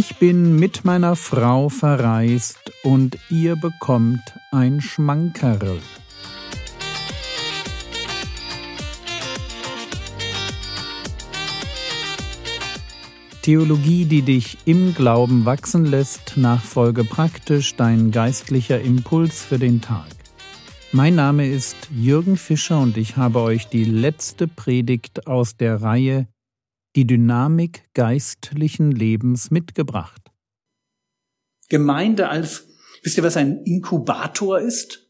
Ich bin mit meiner Frau verreist und ihr bekommt ein Schmankerl. Theologie, die dich im Glauben wachsen lässt, nachfolge praktisch dein geistlicher Impuls für den Tag. Mein Name ist Jürgen Fischer und ich habe euch die letzte Predigt aus der Reihe die Dynamik geistlichen Lebens mitgebracht. Gemeinde als, wisst ihr, was ein Inkubator ist?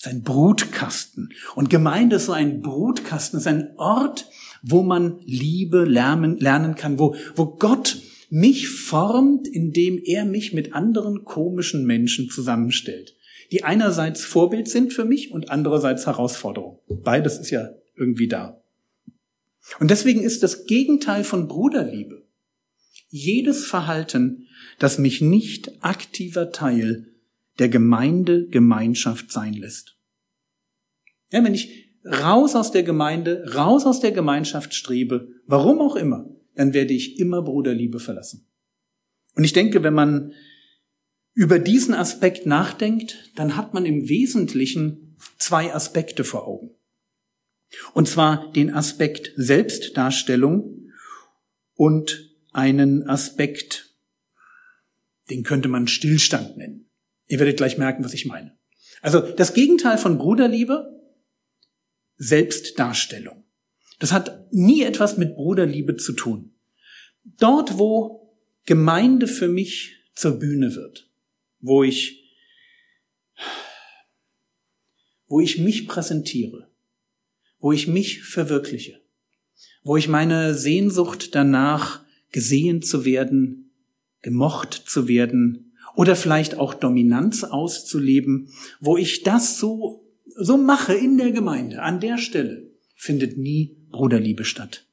Das ist ein Brutkasten. Und Gemeinde ist so ein Brutkasten, ist ein Ort, wo man Liebe lernen, lernen kann, wo, wo Gott mich formt, indem er mich mit anderen komischen Menschen zusammenstellt, die einerseits Vorbild sind für mich und andererseits Herausforderung. Beides ist ja irgendwie da. Und deswegen ist das Gegenteil von Bruderliebe jedes Verhalten, das mich nicht aktiver Teil der Gemeinde, Gemeinschaft sein lässt. Ja, wenn ich raus aus der Gemeinde, raus aus der Gemeinschaft strebe, warum auch immer, dann werde ich immer Bruderliebe verlassen. Und ich denke, wenn man über diesen Aspekt nachdenkt, dann hat man im Wesentlichen zwei Aspekte vor Augen. Und zwar den Aspekt Selbstdarstellung und einen Aspekt, den könnte man Stillstand nennen. Ihr werdet gleich merken, was ich meine. Also das Gegenteil von Bruderliebe, Selbstdarstellung. Das hat nie etwas mit Bruderliebe zu tun. Dort, wo Gemeinde für mich zur Bühne wird, wo ich, wo ich mich präsentiere, wo ich mich verwirkliche, wo ich meine Sehnsucht danach, gesehen zu werden, gemocht zu werden oder vielleicht auch Dominanz auszuleben, wo ich das so, so mache in der Gemeinde, an der Stelle, findet nie Bruderliebe statt.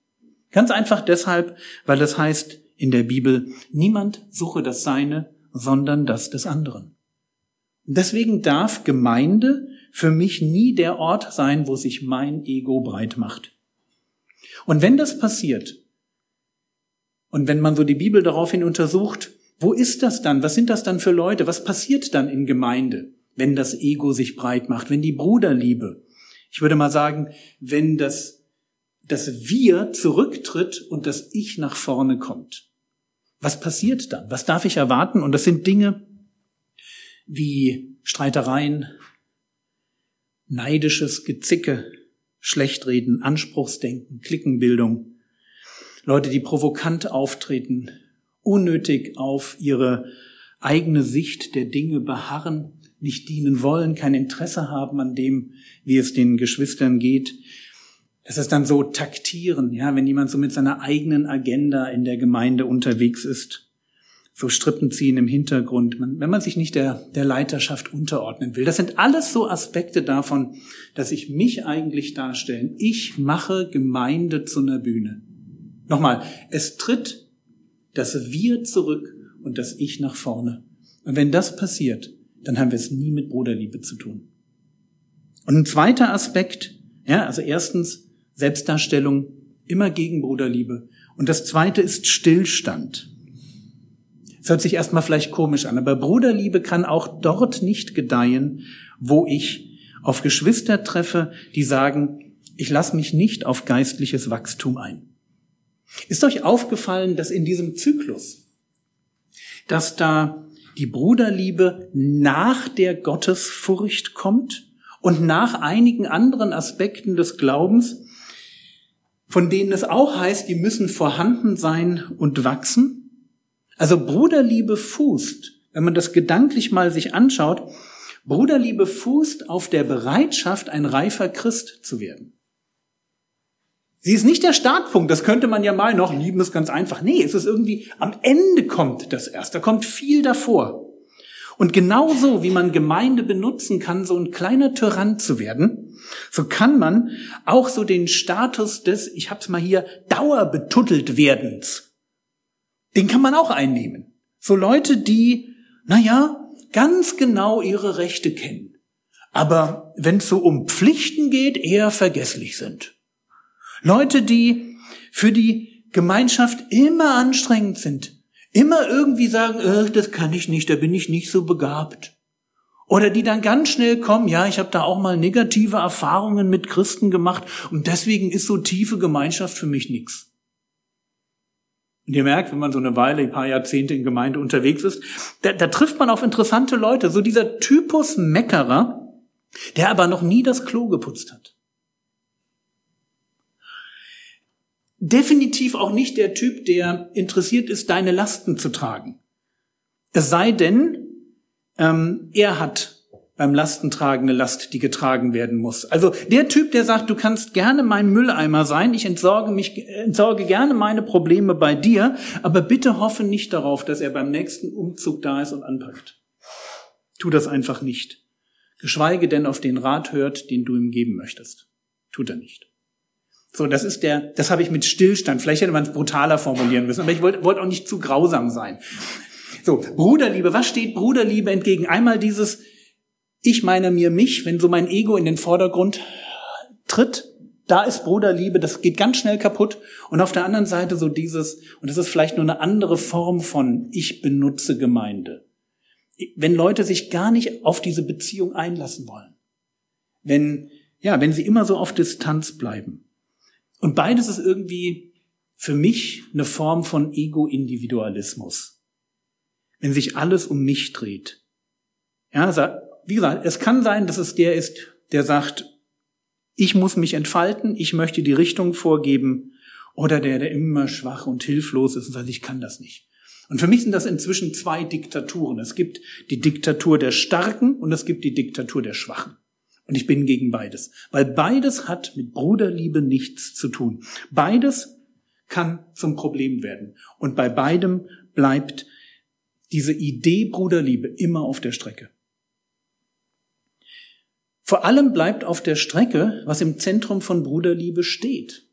Ganz einfach deshalb, weil das heißt in der Bibel, niemand suche das Seine, sondern das des anderen. deswegen darf Gemeinde für mich nie der Ort sein, wo sich mein Ego breit macht. Und wenn das passiert, und wenn man so die Bibel daraufhin untersucht, wo ist das dann? Was sind das dann für Leute? Was passiert dann in Gemeinde, wenn das Ego sich breit macht, wenn die Bruderliebe, ich würde mal sagen, wenn das, das Wir zurücktritt und das Ich nach vorne kommt? Was passiert dann? Was darf ich erwarten? Und das sind Dinge wie Streitereien, neidisches Gezicke, Schlechtreden, Anspruchsdenken, Klickenbildung, Leute, die provokant auftreten, unnötig auf ihre eigene Sicht der Dinge beharren, nicht dienen wollen, kein Interesse haben an dem, wie es den Geschwistern geht. Es ist dann so taktieren, ja, wenn jemand so mit seiner eigenen Agenda in der Gemeinde unterwegs ist so Strippen ziehen im Hintergrund, wenn man sich nicht der, der Leiterschaft unterordnen will. Das sind alles so Aspekte davon, dass ich mich eigentlich darstellen. Ich mache Gemeinde zu einer Bühne. Nochmal, es tritt das Wir zurück und das Ich nach vorne. Und wenn das passiert, dann haben wir es nie mit Bruderliebe zu tun. Und ein zweiter Aspekt, ja, also erstens Selbstdarstellung immer gegen Bruderliebe. Und das zweite ist Stillstand. Es hört sich erstmal vielleicht komisch an, aber Bruderliebe kann auch dort nicht gedeihen, wo ich auf Geschwister treffe, die sagen, ich lasse mich nicht auf geistliches Wachstum ein. Ist euch aufgefallen, dass in diesem Zyklus, dass da die Bruderliebe nach der Gottesfurcht kommt und nach einigen anderen Aspekten des Glaubens, von denen es auch heißt, die müssen vorhanden sein und wachsen? Also Bruderliebe fußt, wenn man das gedanklich mal sich anschaut, Bruderliebe fußt auf der Bereitschaft, ein reifer Christ zu werden. Sie ist nicht der Startpunkt, das könnte man ja mal noch, lieben ist ganz einfach. Nee, es ist irgendwie, am Ende kommt das erst, da kommt viel davor. Und genauso wie man Gemeinde benutzen kann, so ein kleiner Tyrann zu werden, so kann man auch so den Status des, ich hab's mal hier, dauerbetuttelt werdens den kann man auch einnehmen. So Leute, die, naja, ganz genau ihre Rechte kennen, aber wenn es so um Pflichten geht, eher vergesslich sind. Leute, die für die Gemeinschaft immer anstrengend sind, immer irgendwie sagen, äh, das kann ich nicht, da bin ich nicht so begabt. Oder die dann ganz schnell kommen, ja, ich habe da auch mal negative Erfahrungen mit Christen gemacht und deswegen ist so tiefe Gemeinschaft für mich nichts. Und ihr merkt, wenn man so eine Weile, ein paar Jahrzehnte in Gemeinde unterwegs ist, da, da trifft man auf interessante Leute. So dieser Typus Meckerer, der aber noch nie das Klo geputzt hat. Definitiv auch nicht der Typ, der interessiert ist, deine Lasten zu tragen. Es sei denn, ähm, er hat beim Lastentragen eine Last, die getragen werden muss. Also der Typ, der sagt, du kannst gerne mein Mülleimer sein, ich entsorge mich, entsorge gerne meine Probleme bei dir, aber bitte hoffe nicht darauf, dass er beim nächsten Umzug da ist und anpackt. Tu das einfach nicht. Geschweige denn auf den Rat hört, den du ihm geben möchtest. Tut er nicht. So, das ist der, das habe ich mit Stillstand. Vielleicht hätte man es brutaler formulieren müssen, aber ich wollte wollt auch nicht zu grausam sein. So, Bruderliebe, was steht Bruderliebe entgegen? Einmal dieses, ich meine mir mich, wenn so mein Ego in den Vordergrund tritt, da ist Bruderliebe, das geht ganz schnell kaputt. Und auf der anderen Seite so dieses, und das ist vielleicht nur eine andere Form von ich benutze Gemeinde. Wenn Leute sich gar nicht auf diese Beziehung einlassen wollen. Wenn, ja, wenn sie immer so auf Distanz bleiben. Und beides ist irgendwie für mich eine Form von Ego-Individualismus wenn sich alles um mich dreht. Ja, wie gesagt, es kann sein, dass es der ist, der sagt, ich muss mich entfalten, ich möchte die Richtung vorgeben, oder der, der immer schwach und hilflos ist und sagt, ich kann das nicht. Und für mich sind das inzwischen zwei Diktaturen. Es gibt die Diktatur der Starken und es gibt die Diktatur der Schwachen. Und ich bin gegen beides, weil beides hat mit Bruderliebe nichts zu tun. Beides kann zum Problem werden. Und bei beidem bleibt diese Idee Bruderliebe immer auf der Strecke. Vor allem bleibt auf der Strecke, was im Zentrum von Bruderliebe steht,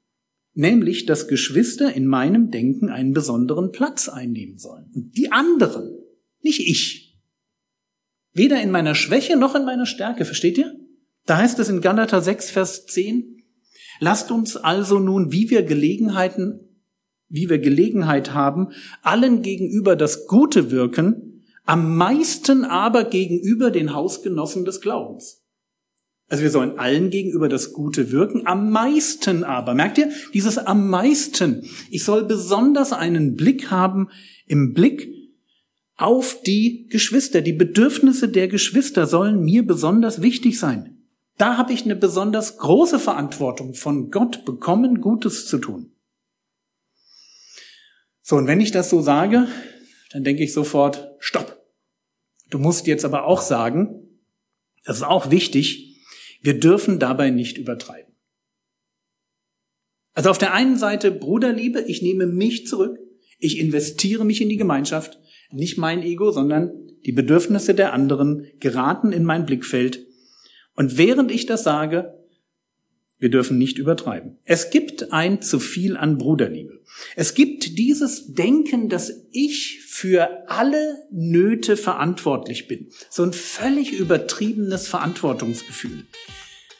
nämlich, dass Geschwister in meinem Denken einen besonderen Platz einnehmen sollen. Und die anderen, nicht ich. Weder in meiner Schwäche noch in meiner Stärke, versteht ihr? Da heißt es in Galater 6, Vers 10, lasst uns also nun, wie wir Gelegenheiten wie wir Gelegenheit haben, allen gegenüber das Gute wirken, am meisten aber gegenüber den Hausgenossen des Glaubens. Also wir sollen allen gegenüber das Gute wirken, am meisten aber. Merkt ihr? Dieses am meisten. Ich soll besonders einen Blick haben im Blick auf die Geschwister. Die Bedürfnisse der Geschwister sollen mir besonders wichtig sein. Da habe ich eine besonders große Verantwortung von Gott bekommen, Gutes zu tun. So, und wenn ich das so sage, dann denke ich sofort, stopp. Du musst jetzt aber auch sagen, das ist auch wichtig, wir dürfen dabei nicht übertreiben. Also auf der einen Seite Bruderliebe, ich nehme mich zurück, ich investiere mich in die Gemeinschaft, nicht mein Ego, sondern die Bedürfnisse der anderen geraten in mein Blickfeld. Und während ich das sage, wir dürfen nicht übertreiben. Es gibt ein zu viel an Bruderliebe. Es gibt dieses Denken, dass ich für alle Nöte verantwortlich bin. So ein völlig übertriebenes Verantwortungsgefühl.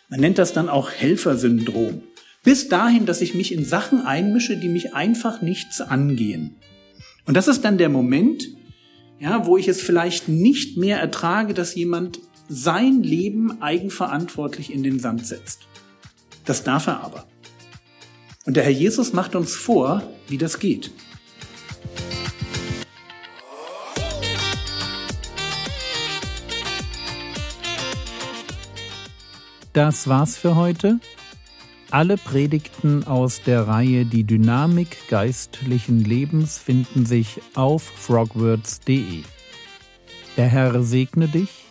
Man nennt das dann auch Helfersyndrom. Bis dahin, dass ich mich in Sachen einmische, die mich einfach nichts angehen. Und das ist dann der Moment, ja, wo ich es vielleicht nicht mehr ertrage, dass jemand sein Leben eigenverantwortlich in den Sand setzt. Das darf er aber. Und der Herr Jesus macht uns vor, wie das geht. Das war's für heute. Alle Predigten aus der Reihe Die Dynamik geistlichen Lebens finden sich auf frogwords.de. Der Herr segne dich,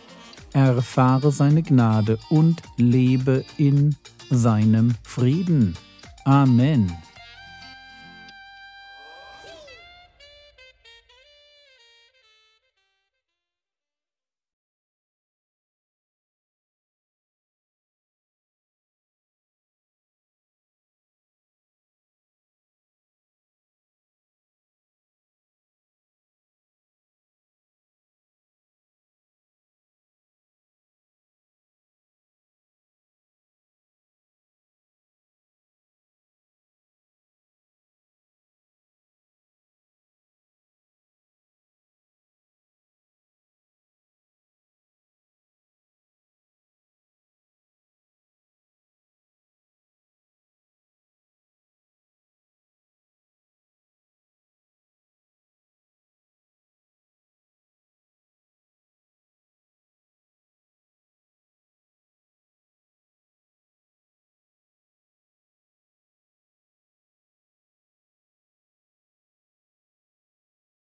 erfahre seine Gnade und lebe in seinem Frieden. Amen.